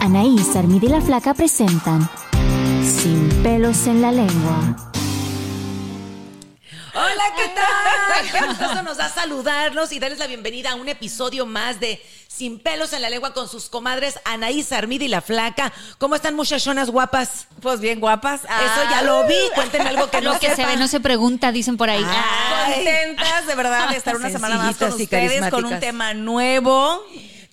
Anaís, Armida y la Flaca presentan Sin pelos en la lengua. Hola, ¿qué tal? Gustoso nos da saludarnos y darles la bienvenida a un episodio más de Sin pelos en la lengua con sus comadres Anaís, Armida y la Flaca. ¿Cómo están muchachonas guapas? Pues bien guapas. Eso ya lo vi. Cuéntenme algo que no Lo que se ve no se pregunta, dicen por ahí. Ay. Contentas de verdad de estar una semana más con ustedes con un tema nuevo.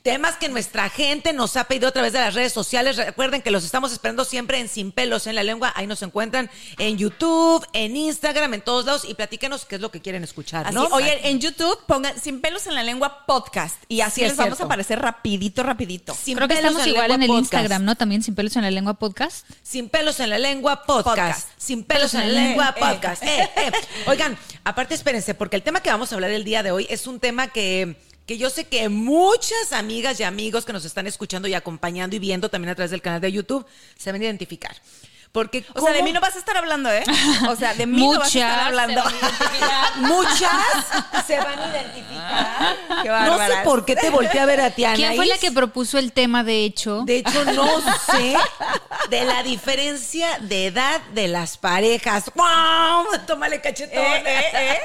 Temas que nuestra gente nos ha pedido a través de las redes sociales. Recuerden que los estamos esperando siempre en Sin Pelos en la Lengua. Ahí nos encuentran en YouTube, en Instagram, en todos lados. Y platíquenos qué es lo que quieren escuchar, Así, ¿no? oye, en YouTube pongan Sin pelos en la lengua podcast y así Sí, les es vamos cierto. a aparecer rapidito, rapidito. Sin Creo que Pelos estamos en la igual en el podcast. Instagram, ¿no? También sin pelos en la lengua podcast. Sin pelos en la lengua podcast. Podcast. Sin pelos en la lengua podcast. Eh, eh. Oigan, aparte espérense, porque el tema que vamos a hablar el día de hoy es un tema que, que yo sé que muchas amigas y amigos que nos están escuchando y acompañando y viendo también a través del canal de YouTube se van a identificar. Porque O sea, de mí no vas a estar hablando, ¿eh? O sea, de mí no vas a estar hablando. muchas se van a identificar. Qué No sé por qué te volteé a ver a ti, ¿Quién fue la que propuso el tema, de hecho? De hecho, no sé de la diferencia de edad de las parejas. ¡Wow! Tómale cachetón. Eh, eh,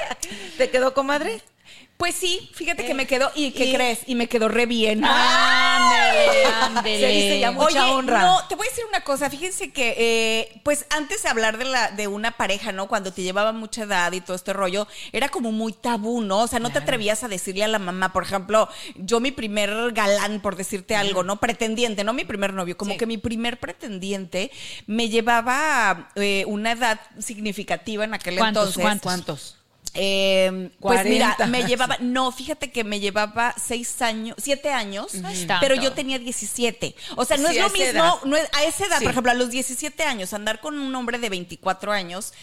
¿Te quedó, comadre? Pues sí, fíjate que me quedó, ¿y qué y- crees? Y me quedó re bien. Ándele, ándele. Se dice ya mucha Oye, honra. no, te voy a decir una cosa. Fíjense que, eh, pues antes de hablar de, la, de una pareja, ¿no? Cuando te llevaba mucha edad y todo este rollo, era como muy tabú, ¿no? O sea, no te atrevías a decirle a la mamá, por ejemplo, yo mi primer galán, por decirte algo, ¿no? Pretendiente, no mi primer novio, como Sí. que mi primer pretendiente me llevaba eh, una edad significativa en aquel ¿Cuántos, entonces. cuántos? Eh, pues 40. mira, me llevaba, no, fíjate que me llevaba seis años, siete años, pero yo tenía 17. O sea, no Sí, es lo mismo, no es, a esa edad, Sí. por ejemplo, a los 17 años, andar con un hombre de 24 años,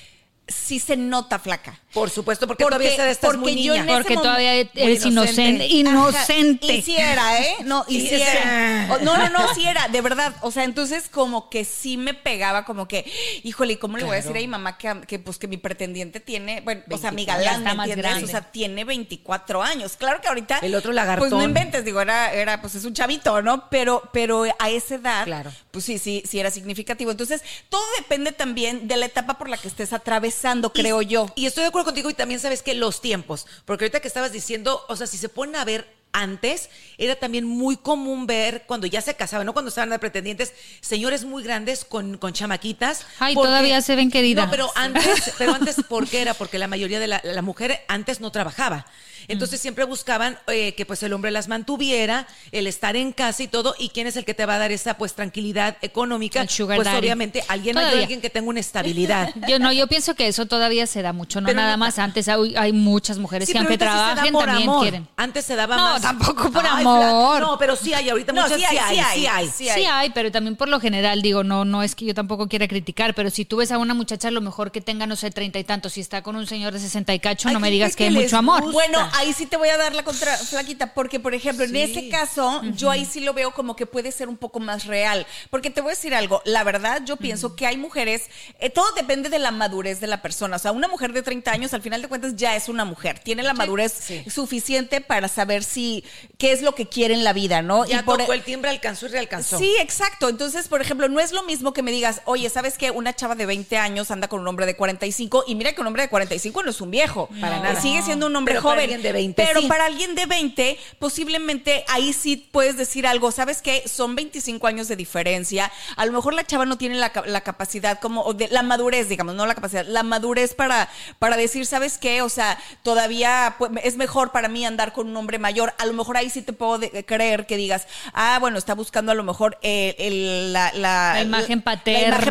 sí se nota flaca. Por supuesto, porque, Porque- todavía estás porque muy niña. Porque todavía eres inocente. inocente. Inocente. Y sí era, ¿eh? No, y Sí, sí sí. era. O- No, no, no, sí era, de verdad. O sea, entonces como que sí me pegaba, como que, híjole, ¿y ¿cómo le voy a decir a mi mamá que, que, pues que mi pretendiente tiene, bueno, o sea, mi 24, ya galán, está ¿me más entiendes? grande. O sea, tiene 24 años. Claro que ahorita. El otro lagartón. Pues no inventes, digo, era, era, pues es un chavito, ¿no? Pero, pero a esa edad, Claro. pues sí, sí, sí era significativo. Entonces, todo depende también de la etapa por la que estés atravesando, creo yo. Y estoy de acuerdo contigo y también sabes que los tiempos, porque ahorita que estabas diciendo, o sea, si se ponen a ver antes, era también muy común ver cuando ya se casaban, no cuando estaban de pretendientes, señores muy grandes con, con chamaquitas. Ay, todavía se ven, querida. No, pero antes, pero antes, ¿por qué era? Porque la mayoría de la, la mujer antes no trabajaba. Entonces siempre buscaban eh, que pues el hombre las mantuviera, el estar en casa y todo, y quién es el que te va a dar esa pues tranquilidad económica, El sugar pues daddy. obviamente alguien Todavía. alguien que tenga una estabilidad. Yo no, yo pienso que eso todavía se da mucho, no Pero nada no- más. Antes hay, hay muchas mujeres Sí, que aunque sí trabajen por también amor. quieren. Antes se daba No, más. tampoco por Ay, amor. No, pero sí hay, ahorita No, muchas sí hay, sí hay, sí hay. sí Sí hay, pero también por lo general, digo, no, no es que yo tampoco quiera criticar, pero si tú ves a una muchacha, a lo mejor que tenga, no sé, treinta y tantos, si está con un señor de sesenta y cacho, Hay no me digas que, que hay mucho amor. Bueno, ahí sí te voy a dar la contra flaquita, porque por ejemplo, en ese caso, yo ahí sí lo veo como que puede ser un poco más real. Porque te voy a decir algo, la verdad, yo pienso que hay mujeres, eh, todo depende de la madurez de la persona. O sea, una mujer de 30 años, al final de cuentas, ya es una mujer. Tiene la madurez suficiente para saber si qué es lo que quiere en la vida, ¿no? Ya y por tocó el timbre, alcanzó y realcanzó. Sí, exacto. Entonces, por ejemplo, no es lo mismo que me digas, oye, ¿sabes qué? Una chava de 20 años anda con un hombre de 45 y mira que un hombre de 45 no es un viejo. Para nada. Sigue siendo un hombre Pero joven. Alguien de 20 pero sí. para alguien de 20, posiblemente ahí sí puedes decir algo. ¿Sabes qué? Son 25 años de diferencia. A lo mejor la chava no tiene la, la capacidad como, o de, la madurez, digamos, no la capacidad, la madurez para, para decir, ¿sabes qué? O sea, todavía pues, es mejor para mí andar con un hombre mayor. A lo mejor ahí sí te puedo de- creer que digas, ah, bueno, está buscando a lo mejor el- la, la- La imagen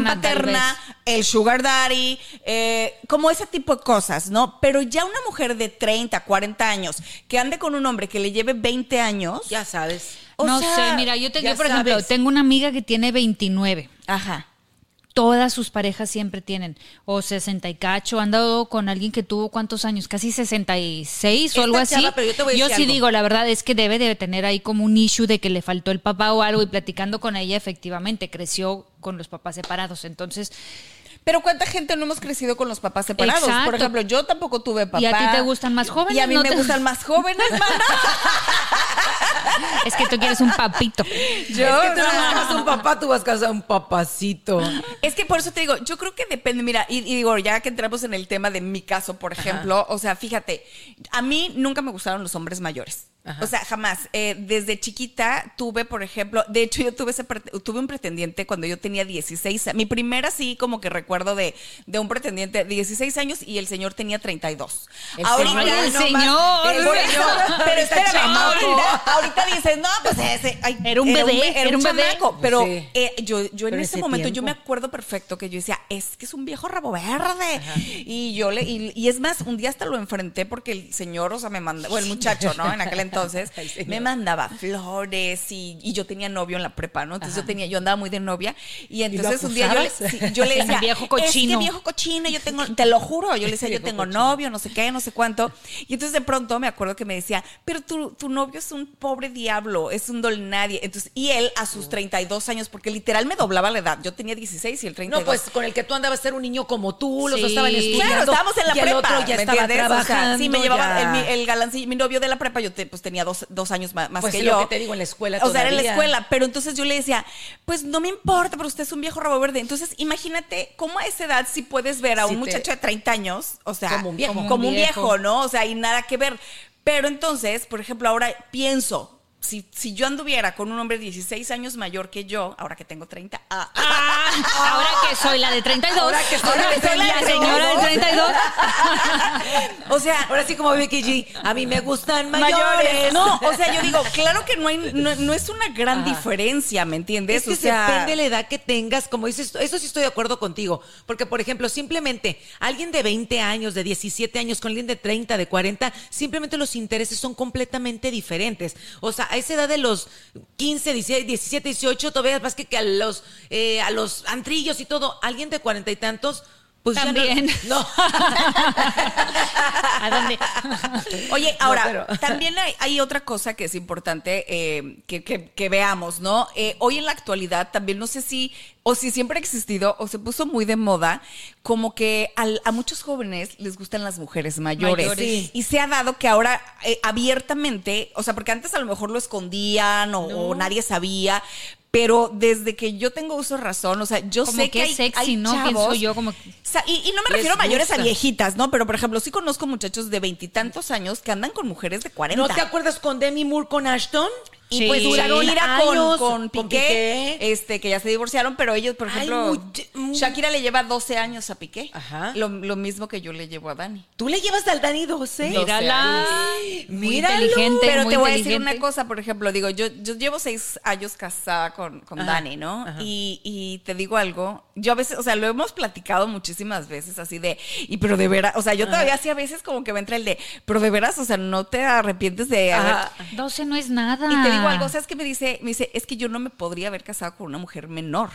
la paterna, el sugar daddy, eh, como ese tipo de cosas, ¿no? Pero ya una mujer de 30, 40 años que ande con un hombre que le lleve 20 años, Ya sabes. o no sea, sé, mira, yo, te, yo, por ejemplo, sabes. tengo una amiga que tiene 29. ajá. Todas sus parejas siempre tienen o 60 y cacho. Han dado con alguien que tuvo cuántos años, casi 66 o algo así. chava, pero yo te voy a decir sí algo. digo, la verdad es que debe de tener ahí como un issue de que le faltó el papá o algo y platicando con ella, efectivamente, creció con los papás separados. Entonces, Pero cuánta gente no hemos crecido con los papás separados. Exacto. Por ejemplo, yo tampoco tuve papá. ¿Y a ti te gustan más jóvenes? Y a mí No me te- gustan más jóvenes, mana. es que tú quieres un papito. Yo, es que tú no no. buscas un papá, tú buscas a un papacito. Es que por eso te digo, yo creo que depende, mira, y, y digo, ya que entramos en el tema de mi caso, por ejemplo, o sea, fíjate, a mí nunca me gustaron los hombres mayores. Ajá. O sea, jamás. Eh, desde chiquita tuve, por ejemplo, de hecho yo tuve ese tuve un pretendiente cuando yo tenía 16. a- Mi primera sí como que recuerdo de, de un pretendiente de 16 años y el señor tenía 32. El Ahorita, señor, el no señor. más. eso, pero espérame, ahorita, ahorita dices, no, pues ese. ay, Era un bebé, be- era un bebé. chamaco, Pero Sí. eh, yo, yo en ese ese momento, yo me acuerdo perfecto que yo decía, es que es un viejo rabo verde. Y yo le, y, y es más, un día hasta lo enfrenté porque el señor, o sea, me mandaba, o el muchacho, ¿no? En aquel entonces, Ay, señor. me mandaba flores y, y yo tenía novio en la prepa, ¿no? Entonces yo tenía, yo andaba muy de novia. Y entonces un día yo le, sí, yo le decía, viejo es que cochino". viejo cochino, yo tengo, te lo juro, yo le decía, yo tengo cochino. novio, no sé qué, no sé cuánto. Y entonces de pronto me acuerdo que me decía, pero tu, tu novio es un pobre diablo, es un don nadie. Entonces, y él a sus 32 años, porque literal me doblaba la edad. Yo tenía 16 y el 32. No, pues con el que tú andabas a ser un niño como tú, los Sí. dos estaban estudiando. Claro, estábamos en la y el prepa. otro ya ¿me estaba entiendes? O sea, trabajando. sí, me llevaba el, el galancillo, mi novio de la prepa, yo te- pues tenía dos, dos años más, más Pues que es yo. lo que te digo, en la escuela O sea, era en la escuela, pero entonces yo le decía, pues no me importa, pero usted es un viejo rabo verde. Entonces, imagínate cómo a esa edad sí puedes ver a un muchacho de 30 años, o sea, Como un viejo. como, Como un un viejo, viejo. ¿no? O sea, y nada que ver. Pero entonces, por ejemplo, ahora pienso, si, si yo anduviera con un hombre 16 años mayor que yo, ahora que tengo 30, ah, Ah, ahora que soy la de 32. Ahora que soy la de la 32. señora de 32. o sea, Ahora sí como Vicky G, a mí me gustan mayores. No, o sea, yo digo, claro que no hay, no, no es una gran Ajá. diferencia, ¿me entiendes? Es que o sea, depende de la edad que tengas, como dices, eso sí estoy de acuerdo contigo. Porque, por ejemplo, simplemente alguien de 20 años, de 17 años, con alguien de 30, de 40, simplemente los intereses son completamente diferentes. O sea, a esa edad de los 15, 16, 17, 18, todavía más que, que a los eh, a los antrillos y todo, alguien de cuarenta y tantos, pues no- También. no. ¿A dónde? Oye, No, ahora, pero- también hay, hay otra cosa que es importante eh, que, que- que veamos, ¿no? Eh, hoy en la actualidad también no sé si, o si siempre ha existido, o se puso muy de moda, como que al- a muchos jóvenes les gustan las mujeres mayores. Mayores. Sí. Y se ha dado que ahora eh, abiertamente, o sea, porque antes a lo mejor lo escondían o, o nadie sabía. Pero desde que yo tengo uso de razón, o sea, yo Como sé que que, es hay, sexy, hay ¿no? chavos- Pienso yo, como que- o sea, y, y no me refiero a mayores a viejitas, ¿no? Pero, por ejemplo, sí conozco muchachos de veintitantos años que andan con mujeres de 40. ¿No te acuerdas con Demi Moore con Ashton? Y Sí. pues duraron Shakira con, años con con Piqué, Piqué. este, que ya se divorciaron, pero ellos, por Ay, ejemplo, Shakira le lleva 12 años a Piqué. Ajá. Lo, lo mismo que yo le llevo a Dani. ¿Tú le llevas al Dani 12? Mírala. Ay, Muy míralo. inteligente. Pero muy te voy a decir una cosa, por ejemplo, digo, yo, yo llevo seis años casada con, con Ajá, Dani, ¿no? Y, y te digo algo, yo a veces, o sea, lo hemos platicado muchísimas veces así de, y pero de veras, o sea, yo todavía sí a veces como que me entra el de, pero de veras, o sea, no te arrepientes de Ajá. 12 no es nada. Y te digo algo, ¿sabes qué me dice? Me dice, es que yo no me podría haber casado con una mujer menor.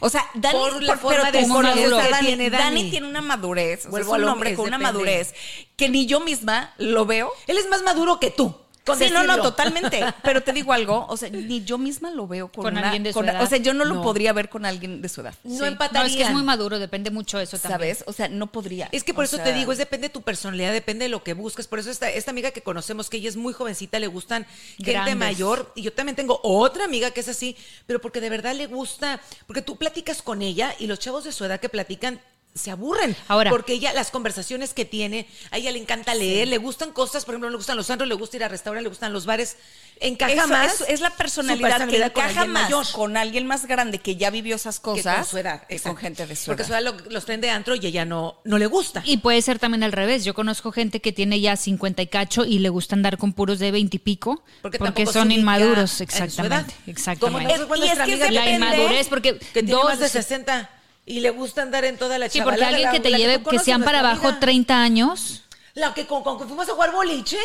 O sea, Dani, Por la por- forma pero de o sea, que Dani, tiene Dani. Dani tiene una madurez. O sea, es a un hombre con una madurez que ni yo misma lo veo. Él es más maduro que tú. Con sí, no, no, totalmente. Pero te digo algo, o sea, ni yo misma lo veo con, Con una- alguien de su con- edad. O sea, yo no lo No. podría ver con alguien de su edad. No Sí. empatarían. No, es que es muy maduro, depende mucho de eso también. ¿Sabes? O sea, no podría. Es que por O eso sea, te digo, es depende de tu personalidad, depende de lo que busques. Por eso esta, esta amiga que conocemos, que ella es muy jovencita, le gustan gente mayor. Y yo también tengo otra amiga que es así, pero porque de verdad le gusta, porque tú platicas con ella y los chavos de su edad que platican se aburren. Ahora. Porque ella, las conversaciones que tiene, a ella le encanta leer, le gustan cosas, por ejemplo, le gustan los antros, le gusta ir a restaurantes, le gustan los bares. Encaja Eso, más. eso es la personalidad, personalidad que encaja más mayor. con alguien más grande que ya vivió esas que cosas con su edad, que con gente de su Porque edad. su edad lo- los traen de antro y ella no, no le gusta. Y puede ser también al revés. Yo conozco gente que tiene ya 50 y cacho y le gusta andar con puros de 20 y pico Porque porque, son inmaduros, exactamente. Exactamente. Y es que La inmadurez, porque que tiene dos más de 60 y le gusta andar en toda la Sí, chavalada, porque alguien la- que te la lleve, que conoces, sean para abajo amiga. 30 años. La que con, con que fuimos a jugar boliche,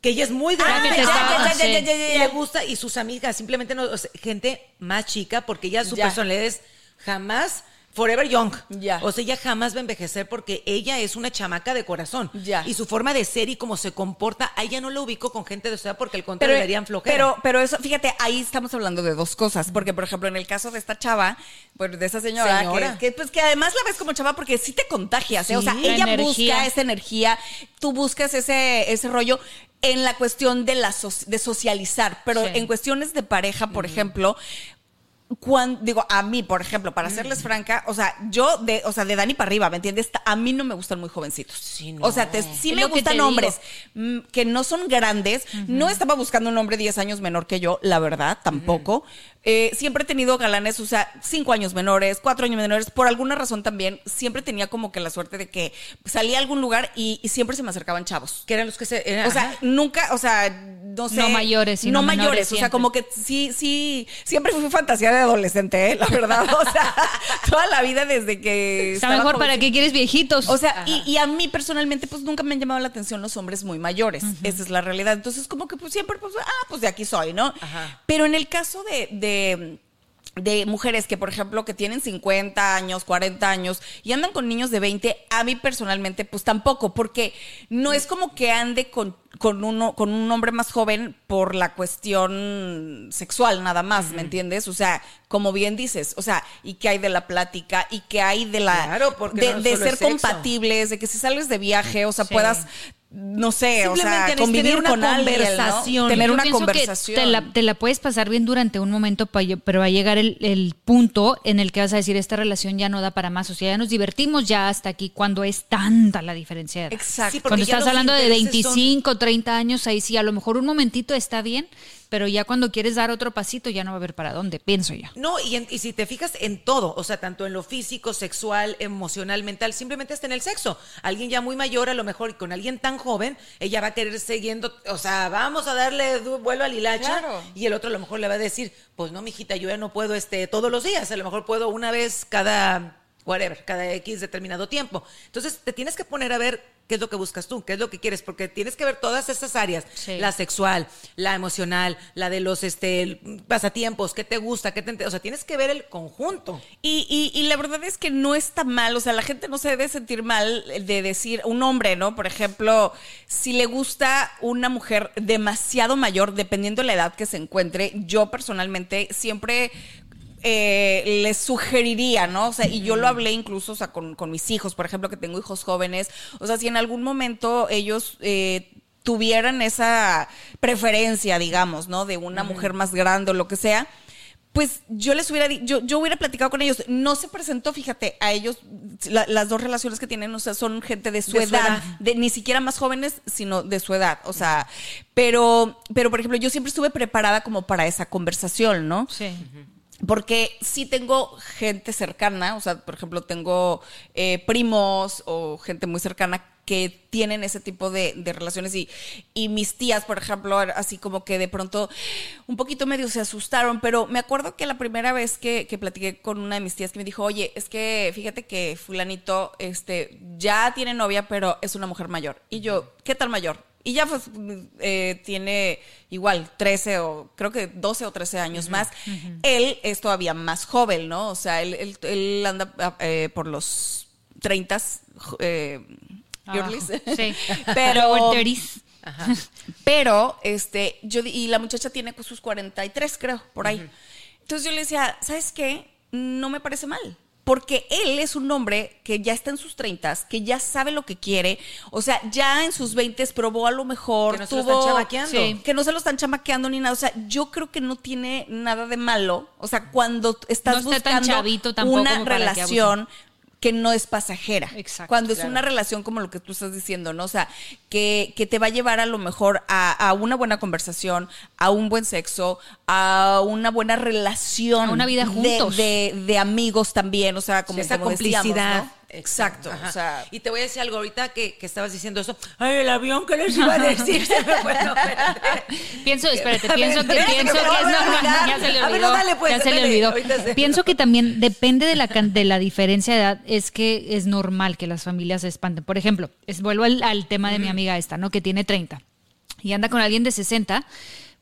que ella es muy grande. Ah, sí. Y le gusta, y sus amigas, simplemente no, o sea, gente más chica, porque ella su Ya. personalidad es jamás forever young. Ya. O sea, ella jamás va a envejecer porque ella es una chamaca de corazón. Ya. Y su forma de ser y cómo se comporta, a ella no la ubico con gente de su edad porque al contrario le darían flojera. pero, pero eso, fíjate, ahí estamos hablando de dos cosas. Porque, por ejemplo, en el caso de esta chava, pues de esa señora, Señora. Que, que, pues que además la ves como chava porque sí te contagias. ¿eh? O sea, ella energía. busca esa energía, tú buscas ese, ese rollo en la cuestión de la so- de socializar. Pero Sí. en cuestiones de pareja, por ejemplo. Cuando, digo, a mí, por ejemplo, para serles franca, o sea, yo de, o sea, de Dani para arriba, ¿me entiendes? A mí no me gustan muy jovencitos. Sí, no. O sea, te- sí Es me gustan digo. hombres mm, que no son grandes. No estaba buscando un hombre 10 años menor que yo, la verdad, tampoco. Eh, siempre he tenido galanes, o sea, 5 años menores, 4 años menores. Por alguna razón también, siempre tenía como que la suerte de que salía a algún lugar y, y siempre se me acercaban chavos. que eran los que se... eran- O sea, ajá. nunca, o sea, no sé. No mayores, sino No mayores, o sea, como que sí, sí, siempre fui fantasía de adolescente, ¿eh? la verdad. O sea, toda la vida desde que. Está mejor para qué quieres viejitos. O sea, y, y a mí personalmente, pues nunca me han llamado la atención los hombres muy mayores. Esa es la realidad. Entonces, como que pues siempre, pues, ah, pues de aquí soy, ¿no? Ajá. Pero en el caso de. de de mujeres que, por ejemplo, que tienen 50 años, 40 años y andan con niños de 20, a mí personalmente, pues tampoco, porque no es como que ande con, con, uno, con un hombre más joven por la cuestión sexual nada más, ¿me entiendes? O sea, como bien dices, o sea, y que hay de la plática, y que hay de la... Claro, porque de, no de ser compatibles, de que si sales de viaje, o sea, Sí. puedas, no sé, o sea, convivir tener una con alguien, ¿no? conversación. Tener Yo una conversación. te la, te la puedes pasar bien durante un momento, pero va a llegar el, el punto en el que vas a decir, esta relación ya no da para más. O sea, ya nos divertimos ya hasta aquí, cuando es tanta la diferencia de edad. Exacto. Sí, Cuando estás hablando de intereses son- 25, 30 años, ahí sí, a lo mejor un momentito está bien, pero ya cuando quieres dar otro pasito ya no va a haber para dónde, pienso yo. No, y, en- y si te fijas en todo, o sea, tanto en lo físico, sexual, emocional, mental, simplemente hasta en el sexo. Alguien ya muy mayor, a lo mejor, y con alguien tan joven, ella va a querer siguiendo, o sea, vamos a darle vuelo al hilacha, Claro. y el otro a lo mejor le va a decir, pues no, mijita, yo ya no puedo este todos los días, a lo mejor puedo una vez cada whatever, cada X determinado tiempo. Entonces, te tienes que poner a ver qué es lo que buscas tú, qué es lo que quieres, porque tienes que ver todas esas áreas, Sí. la sexual, la emocional, la de los este pasatiempos, qué te gusta, qué te, o sea, tienes que ver el conjunto. Y, y- y la verdad es que no está mal, o sea, la gente no se debe sentir mal de decir, un hombre, ¿no? Por ejemplo, si le gusta una mujer demasiado mayor, dependiendo de la edad que se encuentre, yo personalmente siempre... eh, les sugeriría, ¿no? O sea, y yo lo hablé incluso, o sea, con, con mis hijos, por ejemplo, que tengo hijos jóvenes, o sea, si en algún momento ellos eh, tuvieran esa preferencia, digamos, ¿no? De una mujer más grande o lo que sea, pues yo les hubiera yo, yo hubiera platicado con ellos. No se presentó, fíjate, a ellos, la- las dos relaciones que tienen, o sea, son gente de su, De su edad, edad. de ni siquiera más jóvenes, sino de su edad. O sea, pero, pero por ejemplo, yo siempre estuve preparada como para esa conversación, ¿no? Sí. Porque sí tengo gente cercana, o sea, por ejemplo, tengo eh, primos o gente muy cercana que tienen ese tipo de, de relaciones y, y mis tías, por ejemplo, así como que de pronto un poquito medio se asustaron, pero me acuerdo que la primera vez que, que platiqué con una de mis tías que me dijo, oye, es que fíjate que fulanito este, ya tiene novia, pero es una mujer mayor. Y yo, ¿qué tal mayor? Y ya pues eh, tiene igual 13 o creo que 12 o 13 años más. Él es todavía más joven, ¿no? O sea, él, él- él anda eh, por los 30, eh, girlies. Sí. Pero, Volteris. pero, este, yo, y la muchacha tiene pues, sus 43, creo, por ahí. Entonces yo le decía, ¿sabes qué? No me parece mal. Porque él es un hombre que ya está en sus 30, que ya sabe lo que quiere. O sea, ya en sus 20 probó a lo mejor. Que no se lo están chamaqueando. Sí. Que no se lo están chamaqueando ni nada. O sea, yo creo que no tiene nada de malo. O sea, cuando estás No está tan buscando tampoco una relación que no es pasajera. Exacto, Cuando es claro. una relación como lo que tú estás diciendo, ¿no? O sea, que, que te va a llevar a lo mejor a, a una buena conversación, a un buen sexo, a una buena relación. A una vida de- juntos. De, de amigos también, o sea, como, Sí, esa como decíamos, complicidad. ¿no? Exacto. Ajá. O sea, y te voy a decir algo ahorita que, que estabas diciendo eso. Ay, el avión, ¿qué les iba a decir? Se me fue, no, espérate. Pienso, espérate, pienso que pienso que es normal. Ya se le A ver, olvidó. no, dale, pues, ya se le olvidó. se- Pienso que también depende de la can- de la diferencia de edad, es que es normal que las familias se espanten. Por ejemplo, es, vuelvo al, al tema de mi amiga esta, ¿no? Que tiene 30 y anda con alguien de 60.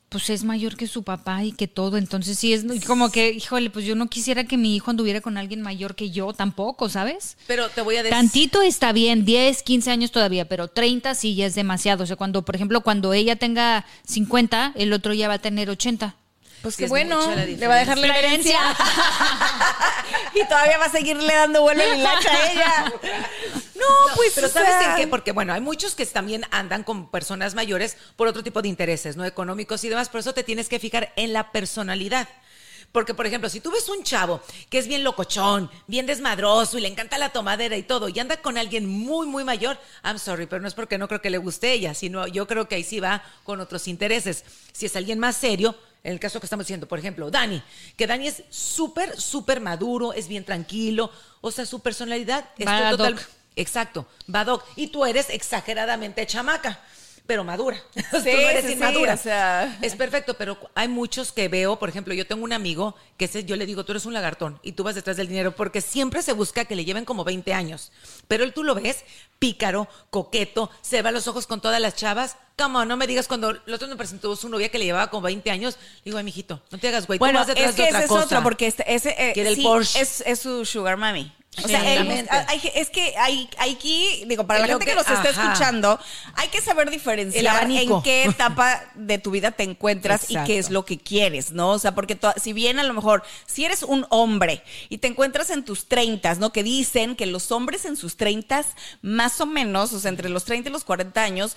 Pues es mayor que su papá y que todo, entonces sí es como que, híjole, pues yo no quisiera que mi hijo anduviera con alguien mayor que yo tampoco, ¿sabes? Pero te voy a decir. Tantito está bien, 10, 15 años todavía, pero 30 sí ya es demasiado. O sea, cuando, por ejemplo, cuando ella tenga 50, el otro ya va a tener 80. pues Sí, qué es bueno, le va a dejar la herencia. y todavía va a seguirle dando vuelo en hilacha a ella. No, pues, Pero ¿sabes sea, en qué? Porque, bueno, hay muchos que también andan con personas mayores por otro tipo de intereses, ¿no? Económicos y demás. Por eso te tienes que fijar en la personalidad. Porque, por ejemplo, si tú ves un chavo que es bien locochón, bien desmadroso y le encanta la tomadera y todo, y anda con alguien muy, muy mayor, I'm sorry, pero no es porque no creo que le guste ella, sino yo creo que ahí sí va con otros intereses. Si es alguien más serio, en el caso que estamos diciendo, por ejemplo, Dani, que Dani es súper, súper maduro, es bien tranquilo, o sea, su personalidad es total. Exacto, Badoc. Y tú eres exageradamente chamaca, pero madura. tú no eres sí, sí, inmadura. o sea. Es perfecto, pero hay muchos que veo, por ejemplo, yo tengo un amigo que ese, yo le digo, tú eres un lagartón y tú vas detrás del dinero, porque siempre se busca que le lleven como 20 años. Pero él tú lo ves pícaro, coqueto, se va a los ojos con todas las chavas. Come on, no me digas cuando el otro me presentó su novia que le llevaba como 20 años. Le digo, ay, mijito, no te hagas güey, tú Bueno, vas detrás es que de otra es cosa. otro, porque este, ese eh, el Porsche. Es, es su sugar mami. O sea, hay- es que hay, hay aquí, digo, para la gente que, que- nos está ajá. escuchando, hay que saber diferenciar en qué etapa de tu vida te encuentras y qué es lo que quieres, ¿no? O sea, porque to- si bien a lo mejor, si eres un hombre y te encuentras en tus treintas, ¿no? Que dicen que los hombres en sus treintas, más o menos, o sea, entre los 30 y los 40 años,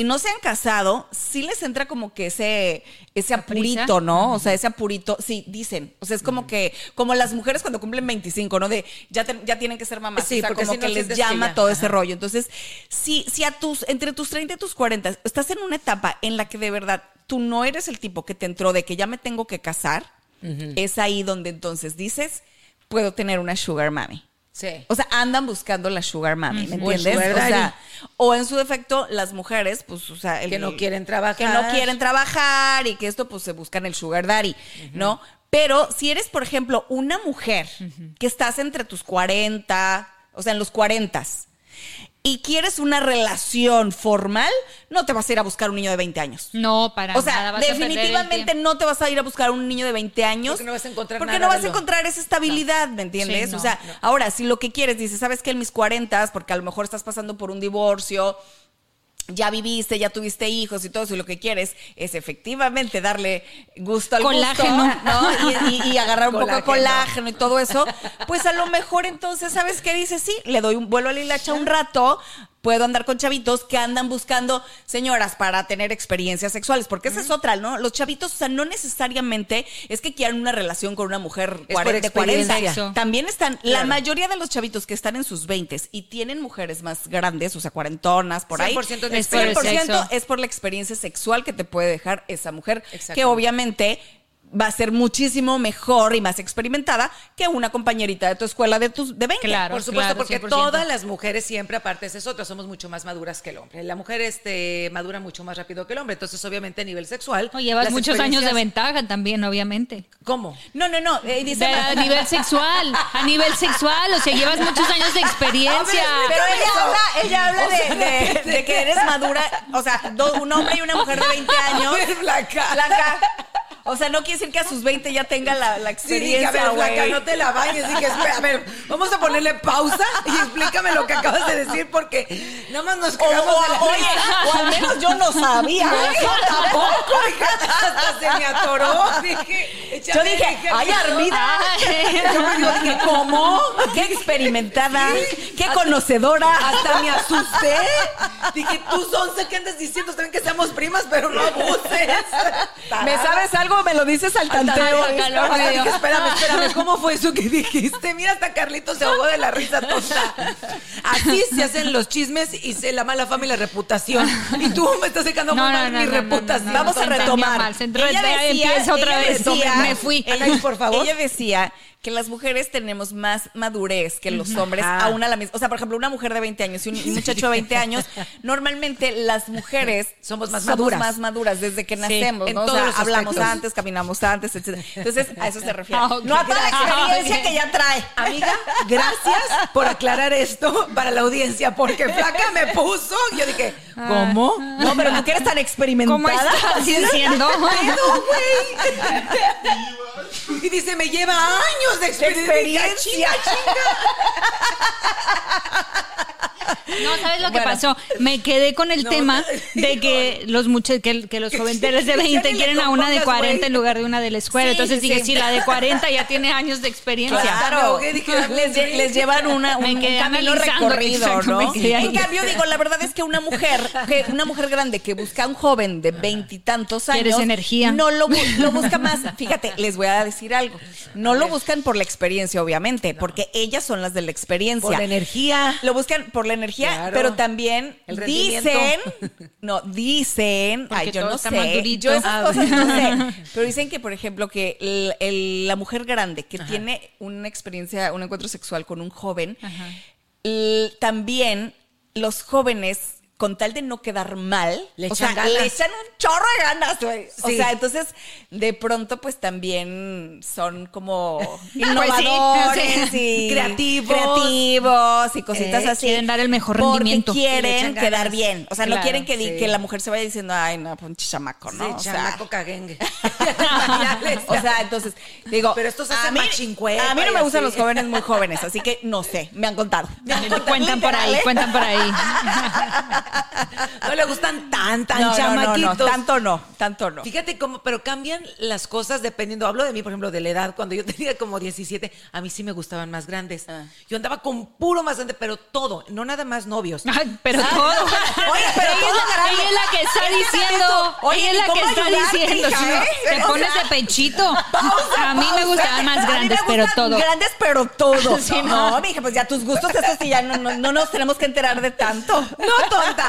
Si no se han casado, sí les entra como que ese, ese apurito, ¿no? O sea, ese apurito, sí, dicen. O sea, es como que, como las mujeres cuando cumplen 25, ¿no? De ya, te- ya tienen que ser mamás. Sí, o sea, porque como si no que les que llama todo ajá. ese rollo. Entonces, si, si a tus, entre tus 30 y tus 40, estás en una etapa en la que de verdad tú no eres el tipo que te entró de que ya me tengo que casar, es ahí donde entonces dices, puedo tener una sugar mami. Sí. O sea, andan buscando la sugar mami, ¿me. O el entiendes? O sea, o en su defecto, las mujeres, pues, o sea, el- Que no quieren trabajar. Que no quieren trabajar y que esto, pues, se buscan el sugar daddy, ¿no? Pero si eres, por ejemplo, una mujer que estás entre tus 40, o sea, en los 40 y quieres una relación formal, no te vas a ir a buscar un niño de 20 años. No, para O sea, nada. vas definitivamente no te vas a ir a buscar un niño de 20 años. Porque no vas a encontrar Porque nada no vas a encontrar esa estabilidad, ¿me entiendes? Sí, no, o sea, no. ahora, si lo que quieres, dices, ¿sabes qué? En mis 40, porque a lo mejor estás pasando por un divorcio, ya viviste, ya tuviste hijos y todo eso, y lo que quieres es efectivamente darle gusto al Colágeno. gusto, ¿no? Y, y- y agarrar un poco de Colágeno. colágeno y todo eso, pues a lo mejor entonces, ¿sabes qué? Dices, sí, le doy un vuelo a la hilacha un rato, puedo andar con chavitos que andan buscando señoras para tener experiencias sexuales, porque esa es otra, ¿no? Los chavitos, o sea, no necesariamente es que quieran una relación con una mujer Es por 40, de 40. experiencia. También están, la mayoría de los chavitos que están en sus 20 y tienen mujeres más grandes, o sea, cuarentonas, por ahí. 100% de Es por el 100% sexo. es por la experiencia sexual que te puede dejar esa mujer, que obviamente va a ser muchísimo mejor y más experimentada que una compañerita de tu escuela de tus de 20. Claro. Por supuesto, claro, porque 100%. todas las mujeres siempre, aparte es otra, somos mucho más maduras que el hombre. La mujer este, madura mucho más rápido que el hombre. Entonces, obviamente, a nivel sexual. No, llevas muchos años de ventaja también, obviamente. ¿Cómo? No, no, no, eh, dice De- a nivel sexual, a nivel sexual, o sea, llevas muchos años de experiencia. Pero ella eso. habla, ella habla O de, sea, de- de que eres madura, o sea, do- un hombre y una mujer de 20 años. A ver, flaca. Flaca. O sea, no quiere decir que a sus 20 ya tenga la, la Sí, dije, a experiencia, ver, flaca, no te la bañes. Dije, espera, a ver, vamos a ponerle pausa y explícame lo que acabas de decir porque nada más nos quedamos o- de la oye, o al menos yo no sabía. Yo tampoco, dije, hasta se me atoró. Dije, Yo dije, ay, Armida. Yo dije, ¿cómo? Qué experimentada, qué conocedora. Hasta me asusté. Dije, tú, Sonce, ¿qué andas diciendo? Está bien que seamos primas, pero no abuses. ¿Me sabes algo? Me lo dices al tanteo. Al calor dije, espérame, espérame, ¿cómo fue eso que dijiste? Mira, hasta Carlito se ahogó de la risa tonta. Así se hacen los chismes y se la mala fama y la reputación. Y tú me estás sacando No, muy no, mal no, mi reputación. Vamos a retomar. mal, se Ella decía- empieza otra ella vez. decía- me fui. Anaís, por favor. Ella decía que las mujeres tenemos más madurez que los hombres, Ajá. aún a la misma. O sea, por ejemplo, una mujer de 20 años y un, un muchacho de 20 años, normalmente las mujeres Somos más maduras. más maduras desde que nacemos, en ¿no? O sea, hablamos antes, caminamos antes, etc. Entonces, a eso se refiere. Ah. No a toda la Ah, experiencia que ya trae. Amiga, gracias por aclarar esto para la audiencia, porque flaca me puso. y Yo dije, ¿cómo? No, pero tú que eres tan ¿Cómo experimentada. estás diciendo? güey? Y dice, me lleva años de experiencia. experiencia. No, ¿sabes lo que Bueno. pasó? Me quedé con el No, tema de que los muchachos, que, que los jovenes de Ya 20 ni le quieren a una de compongas, 40 güey. en lugar de una de la escuela. Sí, Entonces sí, dije, sí. sí, la de 40 ya tiene años de experiencia. Claro. Dije, les, les llevan una, un, Me un quedé camino recorrido, ¿no? En cambio, digo, la verdad es que una mujer, que una mujer grande que busca a un joven de veintitantos años, Quieres energía. no lo, lo busca más. Fíjate, les voy a decir algo. No lo buscan por la experiencia, obviamente, porque ellas son las de la experiencia. Por la energía. Lo buscan por la energía, Claro. pero también El dicen, no, dicen, Porque ay, yo todo no sé, yo esas Ah, cosas no sé, pero dicen que, por ejemplo, que el- el- la mujer grande que tiene una experiencia, un encuentro sexual con un joven, también los jóvenes con tal de no quedar mal, Le o echan sea, ganas. le echan un chorro de ganas, güey. O sea, entonces, de pronto, pues también son como Pues sí, innovadores y Creativos. creativos y cositas Eh, así. quieren dar el mejor rendimiento. Quieren quedar bien. O sea, no quieren que, di- sí. que la mujer se vaya diciendo, ay, no, pues un chamaco, ¿no? Sí, o, sea, chamaco caguengue. o sea, entonces, digo. Pero estos hacen a mí, machincuepa a mí no me gustan los jóvenes muy jóvenes, así que no sé, me han contado. Cuentan por ahí, cuentan por ahí. No le gustan tan, tan No, no, no, chamaquitos. no, tanto no, tanto no. Fíjate cómo, pero cambian las cosas dependiendo. Hablo de mí, por ejemplo, de la edad. Cuando yo tenía como 17, a mí sí me gustaban más grandes. Ah. Yo andaba con puro más grande, pero todo, no nada más novios. Ay, pero todo. Oye, pero ella, todo es la, grande. ella es la que está diciendo. oye, es ¿y la que está ayudarte, diciendo. hija, eh? Te pones de pechito. Pausa, a mí me gustaban más grandes, pero todo. Grandes, pero todo. Sí, no, no. mija, pues ya tus gustos, eso sí, ya no, no, no nos tenemos que enterar de tanto. No, tonta,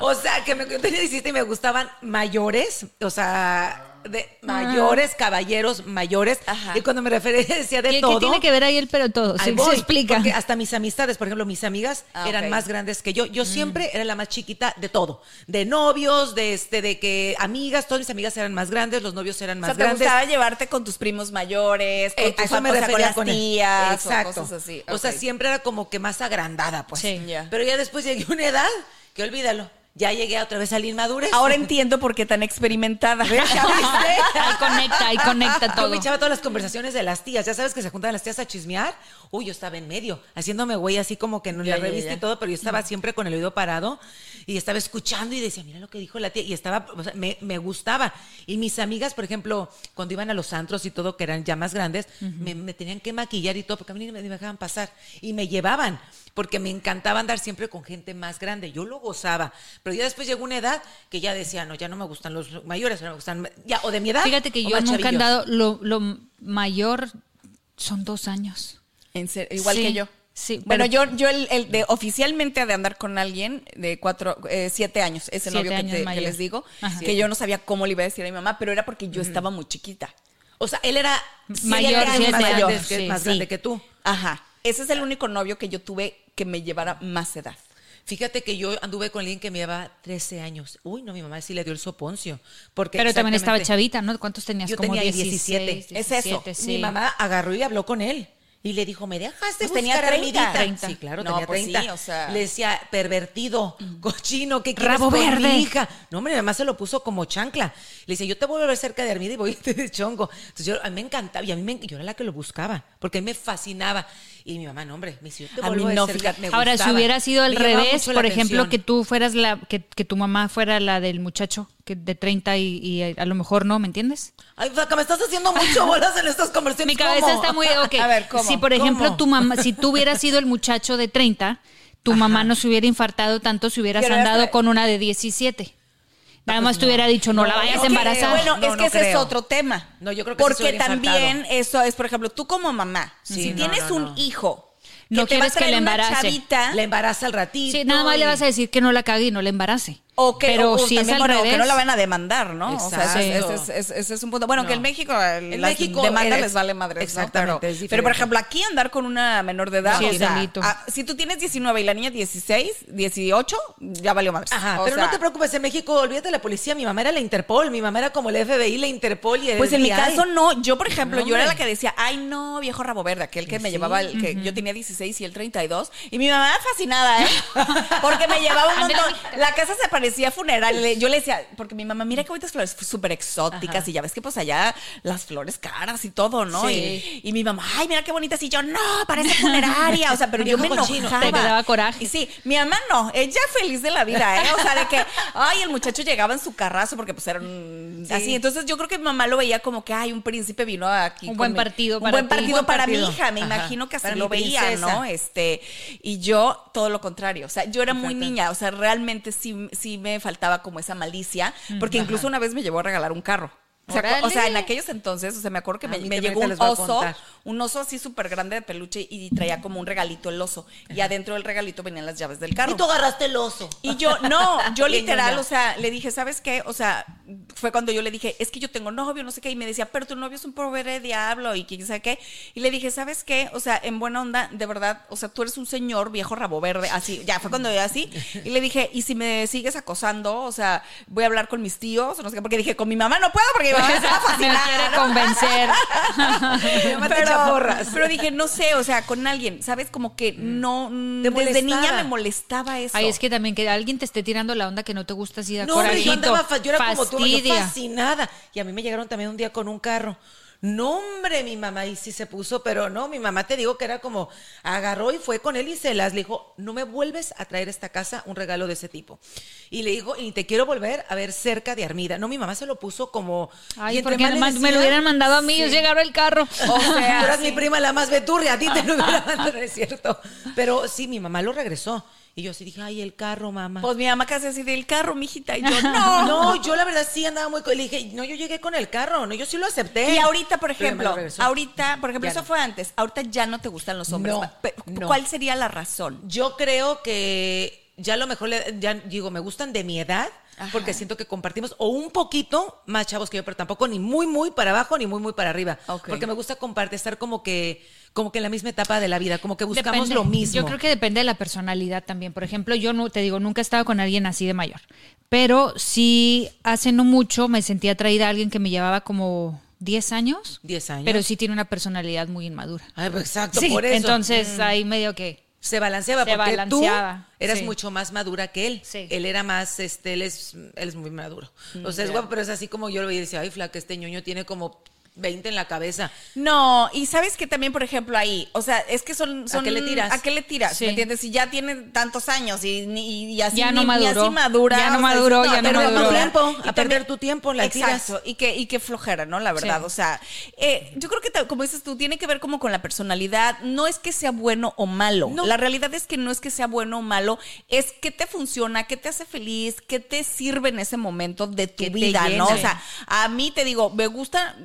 O sea, que me, tenía 17 y me gustaban mayores, o sea, de mayores, caballeros mayores. Ajá. Y cuando me refería decía de ¿Qué, qué todo. tiene que ver ahí el pero todo? Sí, voy, se explica. Porque hasta mis amistades, por ejemplo, mis amigas Ah, eran. Mm. más grandes que yo. Yo siempre era la más chiquita de todo. De novios, de este, de que amigas, todas mis amigas eran más grandes, los novios eran O más sea, te grandes. gustaba llevarte con tus primos mayores, con Eh, tus me papás, o sea, refería con las tías Exacto. o cosas así. O sea, siempre era como que más agrandada, pues. Sí. Ya. Pero ya después llegué a una edad que olvídalo. Ya llegué otra vez a la inmadurez. Ahora entiendo por qué tan experimentada. ¿Ya viste? Ahí conecta, ahí conecta Yo todo. me echaba todas las conversaciones de las tías. Ya sabes que se juntan las tías a chismear. Uy, yo estaba en medio, haciéndome güey así como que en Ya, la revista ya. y todo, pero yo estaba siempre con el oído parado y estaba escuchando y decía, mira lo que dijo la tía. Y estaba, o sea, me, me gustaba. Y mis amigas, por ejemplo, cuando iban a los antros y todo, que eran ya más grandes, me, me tenían que maquillar y todo, porque a mí me, ni me dejaban pasar. Y me llevaban, porque me encantaba andar siempre con gente más grande. Yo lo gozaba. Pero ya después llegó una edad que ya decía, no, ya no me gustan los mayores, no me gustan, ya, o de mi edad. Fíjate que yo más nunca he andado, lo, lo mayor son dos años. En serio, igual Sí, que yo. sí, Bueno, yo, yo el, el de oficialmente de andar con alguien de cuatro, eh, siete años, ese Siete novio que, años te- que mayor. les digo, Ajá. que yo no sabía cómo le iba a decir a mi mamá, pero era porque yo estaba muy chiquita. O sea, él era Mayor, siete más, años, que, sí, más sí. grande que tú. Ajá. Ese es el único novio que yo tuve que me llevara más edad. Fíjate que yo anduve con alguien que me llevaba 13 años. Uy, no, mi mamá sí le dio el soponcio. Porque Pero también estaba chavita, ¿no? ¿Cuántos tenías? Yo Como tenía 16, 17. Es eso. 17, sí. Mi mamá agarró y habló con él. Y le dijo, ¿me dejaste Pues tenía buscar 30. Armidita? 30. Sí, claro, No, tenía pues 30. sí, o sea. Le decía, pervertido, cochino, ¿qué quieres Rabo con verde. mi hija? No, hombre, mi mamá se lo puso como chancla. Le decía, yo te voy a ver cerca de Armida y voy a irte de chongo. Entonces yo, a mí me encantaba y a mí me, yo era la que lo buscaba porque a mí me fascinaba. Y mi mamá, no, hombre, me vuelvo a ver no, cerca, fíjate. me Ahora, si hubiera sido al Me revés, por ejemplo, atención. que tú fueras la, que, que tu mamá fuera la del muchacho que de 30 y, y a lo mejor no, ¿me entiendes? Ay, Faca, me estás haciendo mucho bolas en estas conversaciones. Mi cabeza ¿Cómo? está muy, ok. A ver, ¿cómo? Si por ejemplo ¿Cómo? tu mamá, si tú hubieras sido el muchacho de 30, tu mamá no se hubiera infartado tanto si hubieras andado con una de 17. Nada más te hubiera dicho, no, la vayas a embarazar. bueno, No, es que ese es otro tema. No, yo creo que Porque también eso es, por ejemplo, tú como mamá, si tienes un no. hijo que No te va a quieres que traer la una embarace. chavita, La embaraza al ratito. Sí, nada más le vas a decir que no la cague y no la embarace. O que, Pero o si es también, al bueno, revés. que no la van a demandar, ¿no? O sea, ese, es, ese- ese es un punto. Bueno, No. que en México el- En las México demandas eres- les vale madre. Exactamente, Pero, por ejemplo, aquí andar con una menor de edad, Sí, o sea, ah, si tú tienes 19 y la niña 16, 18, ya valió madre. Ajá, O pero sea, no te preocupes, en México, olvídate de la policía. Mi mamá era la Interpol, mi mamá era como el FBI, la Interpol y el Pues en mi caso no, yo por ejemplo, No, yo era la que decía, ay no, viejo rabo verde, aquel que me llevaba, el, que yo tenía 16 y él 32, y mi mamá fascinada, ¿eh? Porque me llevaba un montón, la casa se parecía funeral, le- yo le decía, porque mi mamá, mira qué bonitas flores, súper exóticas, y ya ves que pues allá las flores caras y todo, ¿no? Sí. Y, y mi mamá, ay, mira qué bonitas, y yo, no, parece funeraria, o sea, pero yo me enojaba. Te daba coraje. Y sí, mi mamá no, ella feliz de la vida, ¿eh? O sea, de que, ay, el muchacho llegaba en su carrazo porque pues era un- Sí. así. Entonces yo creo que mi mamá lo veía como que, ay, un príncipe vino aquí. Un buen mi- partido Un para buen ti. partido Buen para partido. mi hija, me Ajá. imagino que así Para lo veía. ¿no? Este, y yo todo lo contrario. O sea, yo era muy niña, o sea, realmente sí, sí me faltaba como esa malicia, porque incluso una vez me llevó a regalar un carro. O sea, Órale. o sea, en aquellos entonces, o sea, me acuerdo que A me, me llegó un oso, un oso así súper grande de peluche y traía como un regalito el oso. Y adentro del regalito venían las llaves del carro. Y tú agarraste el oso. Y yo, no, yo literal, o sea, le dije, ¿sabes qué? O sea, fue cuando yo le dije, es que yo tengo novio, no sé qué, y me decía, pero tu novio es un pobre diablo y quién sabe qué. Y le dije, ¿sabes qué? O sea, en buena onda, de verdad, o sea, tú eres un señor viejo rabo verde, así, ya fue cuando yo así. Y le dije, y si me sigues acosando, o sea, voy a hablar con mis tíos, o no sé qué, porque dije, con mi mamá no puedo, porque mi Me quiere convencer. Porras. pero dije, no sé, o sea, con alguien, ¿sabes? Como que no, desde niña me molestaba eso. Ay, es que también que alguien te esté tirando la onda que no te gusta así da No, hombre, yo corajito. andaba, yo era como tú, yo fascinada. Y a mí me llegaron también un día con un carro. No, hombre, mi mamá y sí se puso, pero no, mi mamá te digo que era como, agarró y fue con él y se las le dijo, no me vuelves a traer a esta casa un regalo de ese tipo. Y le dijo, y te quiero volver a ver cerca de Armida. No, mi mamá se lo puso como... y Ay, entre porque más le me lo hubieran mandado a mí, sí. yo llegaron el carro. O sea, Tú eras sí. mi prima la más veturria, a ti te lo hubiera mandado, no es cierto. Pero sí, mi mamá lo regresó. Y yo sí dije, ay, el carro, mamá. Pues mi mamá casi así del carro, mijita. Y yo, no. No, yo la verdad sí andaba muy... Le dije, no, yo llegué con el carro, no, yo sí lo acepté. Y ahorita, por ejemplo, ahorita, por ejemplo, Ya eso no. fue antes. Ahorita ya no te gustan los hombres. No. ¿Cuál sería la razón? Yo creo que ya a lo mejor, le- ya digo, me gustan de mi edad, porque siento que compartimos, o un poquito más chavos que yo, pero tampoco ni muy, muy para abajo, ni muy, muy para arriba. Porque me gusta compartir, estar como que, como que en la misma etapa de la vida, como que buscamos Depende. lo mismo. Yo creo que depende de la personalidad también. Por ejemplo, yo no te digo, nunca he estado con alguien así de mayor. Pero sí, hace no mucho me sentí atraída a alguien que me llevaba como 10 años. 10 años. Pero sí tiene una personalidad muy inmadura. Ay, pues exacto, Sí, por eso. entonces ahí medio que. Se balanceaba Se porque balanceaba, tú eras sí. mucho más madura que él. Sí. Él era más, este, él es, él es muy maduro. O sea, es guapo, pero es así como yo lo veía y decía, ay, flaca, este ñoño tiene como 20 en la cabeza. No, y sabes que también, por ejemplo, ahí, o sea, es que son. son qué le tiras? ¿A qué le tiras? Sí. ¿Me entiendes? Si ya tiene tantos años y, así, Ya no ni- maduró. así madura. Ya no sea, maduró, dices, ya no Pero maduró. tu tiempo, a perder tu tiempo, la tiras. Exacto, y que, y que flojera, ¿no? La verdad, Sí. o sea, eh, yo creo que como dices tú, tiene que ver como con la personalidad, no es que sea bueno o malo, No. la realidad es que no es que sea bueno o malo, es que te funciona, que te hace feliz, que te sirve en ese momento de tu Que vida, ¿no? O sea, a mí te digo, me gusta,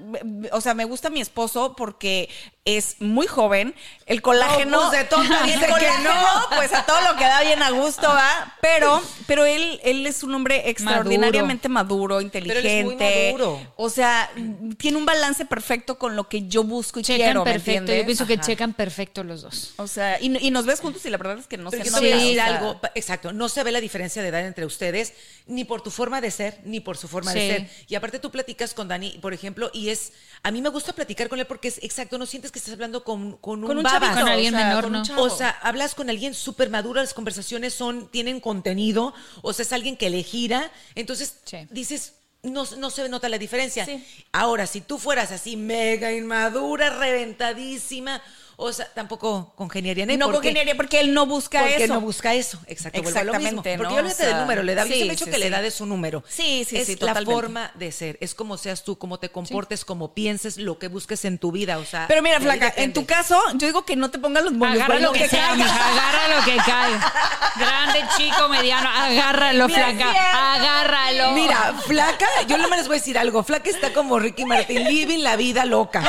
o sea, me gusta mi esposo porque es muy joven, el colágeno, No, pues, de tonta dice que no. pues a todo lo que da bien a gusto, ¿va? Pero, pero él, él es un hombre extraordinariamente maduro, él es muy inteligente. maduro. O sea, tiene un balance perfecto con lo que yo busco y Checan quiero, ¿me perfecto. Yo pienso que checan perfecto los dos. O sea, y, y nos ves juntos y la verdad es que no Pero se o sea, algo, exacto, no se ve la diferencia de edad entre ustedes, ni por tu forma de ser, ni por su forma de Sí. ser. Y aparte tú platicas con Dani, por ejemplo, y es, a mí me gusta platicar con él porque es exacto, no sientes que estás hablando con, con un, Con un chavito, Con alguien o sea, menor, ¿no? chavo. O sea, hablas con alguien súper maduro, las conversaciones son, tienen contenido, o sea, es alguien que le gira, entonces Sí. dices, no, no se nota la diferencia. Sí. Ahora, si tú fueras así mega inmadura, reventadísima, o sea, tampoco congeniaría en él. no porque- congeniaría porque él no busca porque eso. no busca eso, exacto. a lo mismo. Exactamente, Porque ¿no? yo olvídate O sea, del número, le da, sí, siempre he dicho sí, que la sí. edad es un número. Sí, sí, es sí, la totalmente. forma de ser, es como seas tú, cómo te comportes, cómo pienses, lo que busques en tu vida, o sea. Pero mira, de flaca, en tu caso, yo digo que no te pongas los moños. Agarra lo que sea, caiga. mija, agarra lo que caiga. Grande, chico, mediano, agárralo, flaca, agárralo. Mira, Flaca, yo no me les voy a decir algo. Flaca está como Ricky Martin, living la vida loca.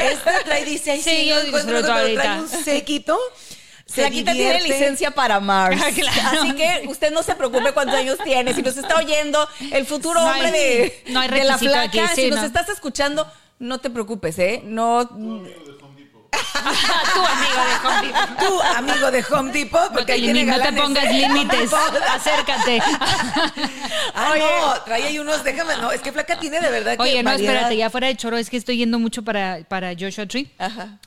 Esta trae, dice, ay, Sí, yo no trae un séquito. se Flaquita tiene licencia para Mars. Claro. Así que usted no se preocupe cuántos años tiene. Si nos está oyendo el futuro No hay- hombre de, no hay de la flaca, aquí, sí, si nos no. estás escuchando, no te preocupes, ¿eh? No. tu amigo de Home Depot. Tú, amigo de Home Depot, porque ahí tiene no te pongas límites, acércate. Ah, no, trae ahí unos, déjame, no, es que Flaca tiene de verdad que Oye, no, variedad. espérate, ya fuera de choro, es que estoy yendo mucho para, para Joshua Tree. Ajá.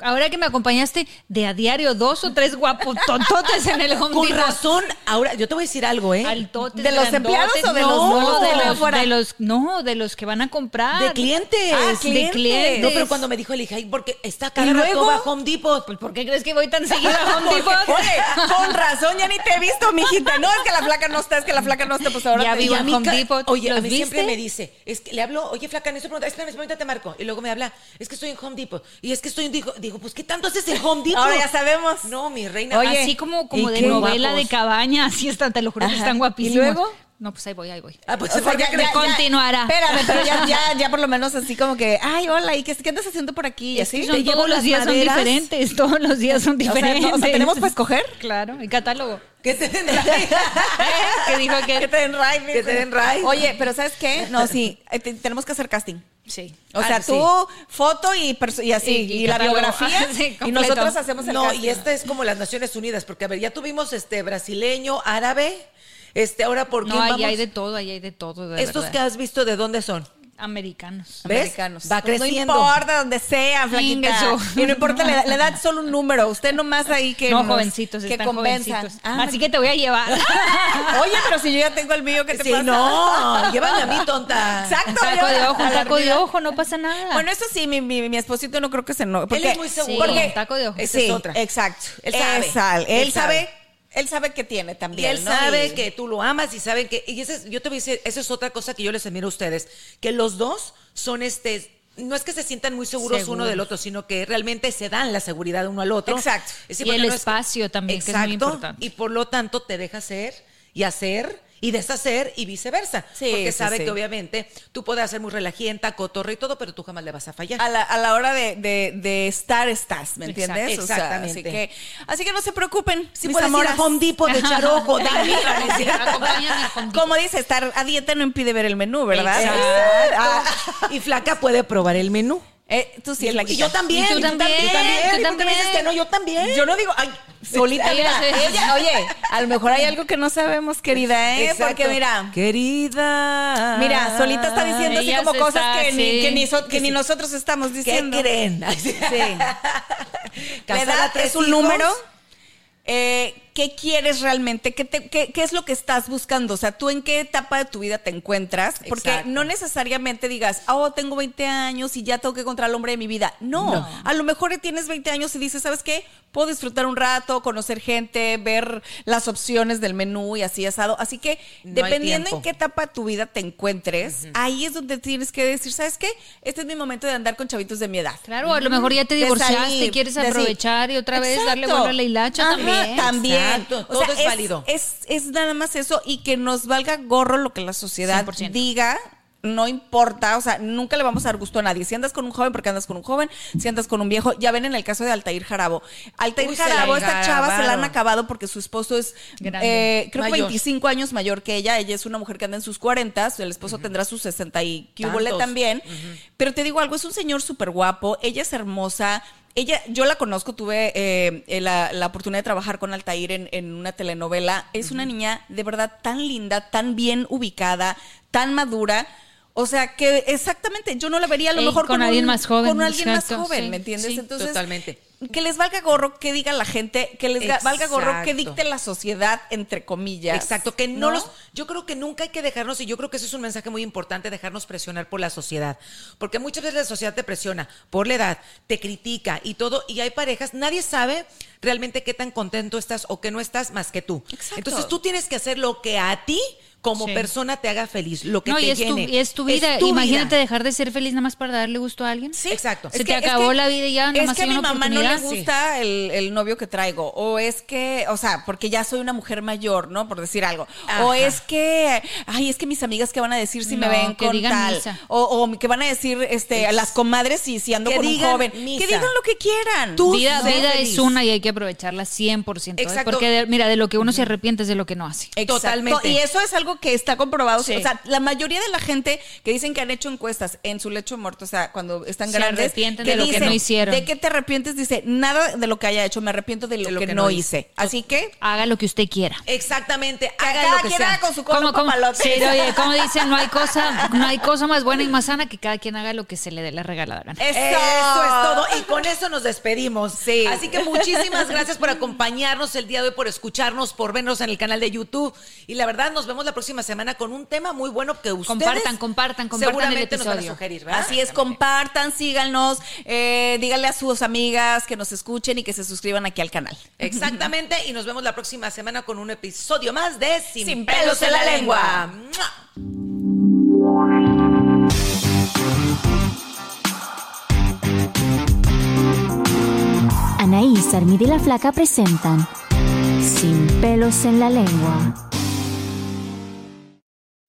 Ahora que me acompañaste de a diario, dos o tres guapos tontotes en el Home Con Depot. razón, ahora, yo te voy a decir algo, ¿eh? Altotes, ¿De los empleados o de no, los nuevos de los, afuera? de los no, de los que van a comprar. De clientes. Ah, de clientes. No, pero cuando me dijo el hija, "Ay, porque está ¿Y cada rato a Home Depot. Pues, ¿por qué crees que voy tan seguido a Home Depot? Oye, con razón, ya ni te he visto, mijita. No, es que la flaca no está, es que la flaca no está, pues ahora Ya te vivo en Home Depot. Oye, a ¿Los mí siempre me dice, es que le hablo, oye, flaca, necesito preguntar, espérame, espérame, te marco. Y luego me habla, es que estoy en Home Depot. Y es que estoy en, digo, pues, ¿qué tanto haces en Home Depot? Ahora ya sabemos. No, mi reina. Oye, así como, como ¿y de novela de cabaña, así están, te lo juro que están ¿Y guapísimos. luego? No, pues ahí voy, ahí voy. Ah, pues, O sea, ¿por qué ya, ya- Continuará. Espérame, pero ya, ya, ya por lo menos así como que, ay, hola, ¿y qué, qué andas haciendo por aquí? Y Es que así. son- Te llevo todos los días maderas. son diferentes, todos los días son O sea, diferentes. no, o sea, ¿tenemos para escoger? Claro, el catálogo. ¿Qué te den ¿Qué dijo que? Que te den ride. Que te den ride. Oye, pero ¿sabes qué? No, sí, eh, te- tenemos que hacer casting. Sí. O Ah, sea, sí. tú, foto y, y así, Y- y, y la biografía. Sí, y nosotros hacemos el No, casting. y esta es como las Naciones Unidas, porque a ver, ya tuvimos este brasileño, árabe, este, ahora por quién No, ahí vamos? hay de todo, ahí hay de todo. De Estos verdad. que has visto, ¿de dónde son? Americanos. ¿Ves? Americanos. Va Pues creciendo. No importa donde sea, flaquita. Y no importa la, la edad, solo un número. Usted nomás ahí que no, nos- jovencitos, que están jovencitos. Ah, Así que te voy a llevar. Oye, pero si yo ya tengo el mío, ¿qué te Sí, pasa? no, llévame a mí, tonta. Exacto. Un taco de ojo, un taco de ojo, no pasa nada. Bueno, eso sí, mi, mi, mi esposito no creo que se no. Porque, es muy seguro. Porque, Sí, taco de ojo. Esa sí, es otra. exacto. Él sabe. Él, Él sabe. Él sabe que tiene Y también. él ¿no? sabe Y- que tú lo amas y sabe que. Y ese es- yo te voy a decir, esa es otra cosa que yo les admiro a ustedes. Que los dos son este. No es que se sientan muy seguros, uno del otro, sino que realmente se dan la seguridad uno al otro. Exacto. Es Y porque el no es- espacio también, que es muy Exacto. importante. Y por lo tanto te deja ser y hacer y deshacer y viceversa. Sí, porque sí, sabe sí. que obviamente tú puedes ser muy relajienta, cotorra y todo, pero tú jamás le vas a fallar. A la, a la hora de, de- de estar, estás, ¿me entiendes? O sea, exactamente. así, que, así que no se preocupen. Si puedes ir a. Home Depot de Dani. Depot. Como dice, estar a dieta no impide ver el menú, ¿verdad? Exacto. Ah, Y Flaca puede probar el menú. Eh, tú sí, Y Flaquita. yo también. Y tú y tú también, Yo también. tú ¿Y por qué me también. dices que no? Yo también. Yo no digo, ay, solita. Ella oye, a lo mejor hay algo que no sabemos, querida, ¿eh? Exacto. Porque mira, Querida. mira, solita está diciendo así como cosas está, que, ni, sí. que, ni, so- que ni nosotros estamos ¿Qué diciendo. creen? Sí. La Casada, edad tres es un hijos. número. Eh, ¿Qué quieres realmente? ¿Qué, te- qué- qué es lo que estás buscando? O sea, ¿tú en qué etapa de tu vida te encuentras? Porque Exacto. no necesariamente digas, oh, tengo 20 años y ya tengo que encontrar al hombre de mi vida. No, No. a lo mejor tienes 20 años y dices, ¿sabes qué? Puedo disfrutar un rato, conocer gente, ver las opciones del menú y así asado. Así que No dependiendo en qué etapa de tu vida te encuentres, ahí es donde tienes que decir, ¿sabes qué? Este es mi momento de andar con chavitos de mi edad. Claro, a lo mejor ya te divorciaste, salir, quieres aprovechar y otra vez darle vuelo a la hilacha Ajá, también. También. Exacto, todo es válido. Es, es nada más eso y que nos valga gorro lo que la sociedad 100%. diga. No importa, o sea, nunca le vamos a dar gusto a nadie. Si andas con un joven, porque andas con un joven. Si andas con un viejo, ya ven en el caso de Altair Jarabo. Altair Uy, Jarabo, esta chava se la han acabado porque su esposo es, eh, creo que Mayor. 25 años mayor que ella. Ella es una mujer que anda en sus 40, el esposo tendrá sus 60 y que también. Pero te digo algo, es un señor súper guapo, ella es hermosa. Ella, yo la conozco, tuve eh, eh, la, la oportunidad de trabajar con Altair en, en una telenovela. Es una niña de verdad tan linda, tan bien ubicada, tan madura. O sea que exactamente, yo no la vería a lo Ey, mejor con con, alguien un- más joven, Con alguien exacto, más joven, sí, ¿me entiendes? sí, Entonces, totalmente. que les valga gorro que diga la gente, que les ga- valga gorro que dicte la sociedad, entre comillas. Exacto, que no, los. Yo creo que nunca hay que dejarnos, y yo creo que eso es un mensaje muy importante, dejarnos presionar por la sociedad. Porque muchas veces la sociedad te presiona por la edad, te critica y todo, y hay parejas, nadie sabe realmente qué tan contento estás o qué no estás más que tú. Exacto. Entonces tú tienes que hacer lo que a ti como Sí. persona te haga feliz, lo que No, te y es, tu, y es tu vida. tu Imagínate vida. dejar de ser feliz nada más para darle gusto a alguien. Sí, exacto. Se te acabó la vida y ya, nada Es más que a mi mamá no le gusta el, el novio que traigo. O es que, o sea, porque ya soy una mujer mayor, ¿no? Por decir algo. O es que, ay, es que mis amigas que van a decir si me ven con tal. O, o que van a decir, este, a las comadres si, si ando Que con un joven. misa. Que digan lo que quieran. Tú Vida, es una y hay que aprovecharla 100%. ¿eh? Exacto. Porque, de- mira, de lo que uno se arrepiente es de lo que no hace. Exacto. Totalmente. Y eso es algo que está comprobado. Sí. O sea, la mayoría de la gente que dicen que han hecho encuestas en su lecho muerto, o sea, cuando están Se grandes, arrepienten de lo que no hicieron. ¿De qué te arrepientes? Dice, nada de lo que haya hecho, me arrepiento de lo, que, no hice. Así que, Haga lo que usted quiera. Exactamente, que haga cada lo que quien sea. haga con su cola Como, como, papalote. sí, oye, como dicen, no hay cosa, no hay cosa más buena y más sana que cada quien haga lo que se le dé la regalada gana. Eso. Eso es todo. Y con eso nos despedimos. Sí. Así que muchísimas gracias por acompañarnos el día de hoy, por escucharnos, por vernos en el canal de YouTube. Y la verdad, nos vemos la próxima semana con un tema muy bueno que ustedes Compartan, compartan, compartan seguramente el nos van a episodio. sugerir, ¿verdad? Así es, compartan, síganos, eh, díganle a sus amigas que nos escuchen y que se suscriban aquí al canal. Exactamente. Y nos vemos la próxima semana con un episodio más de Sin, Sin pelos en la lengua. Anaís, Armida y la Flaca presentan Sin pelos en la lengua.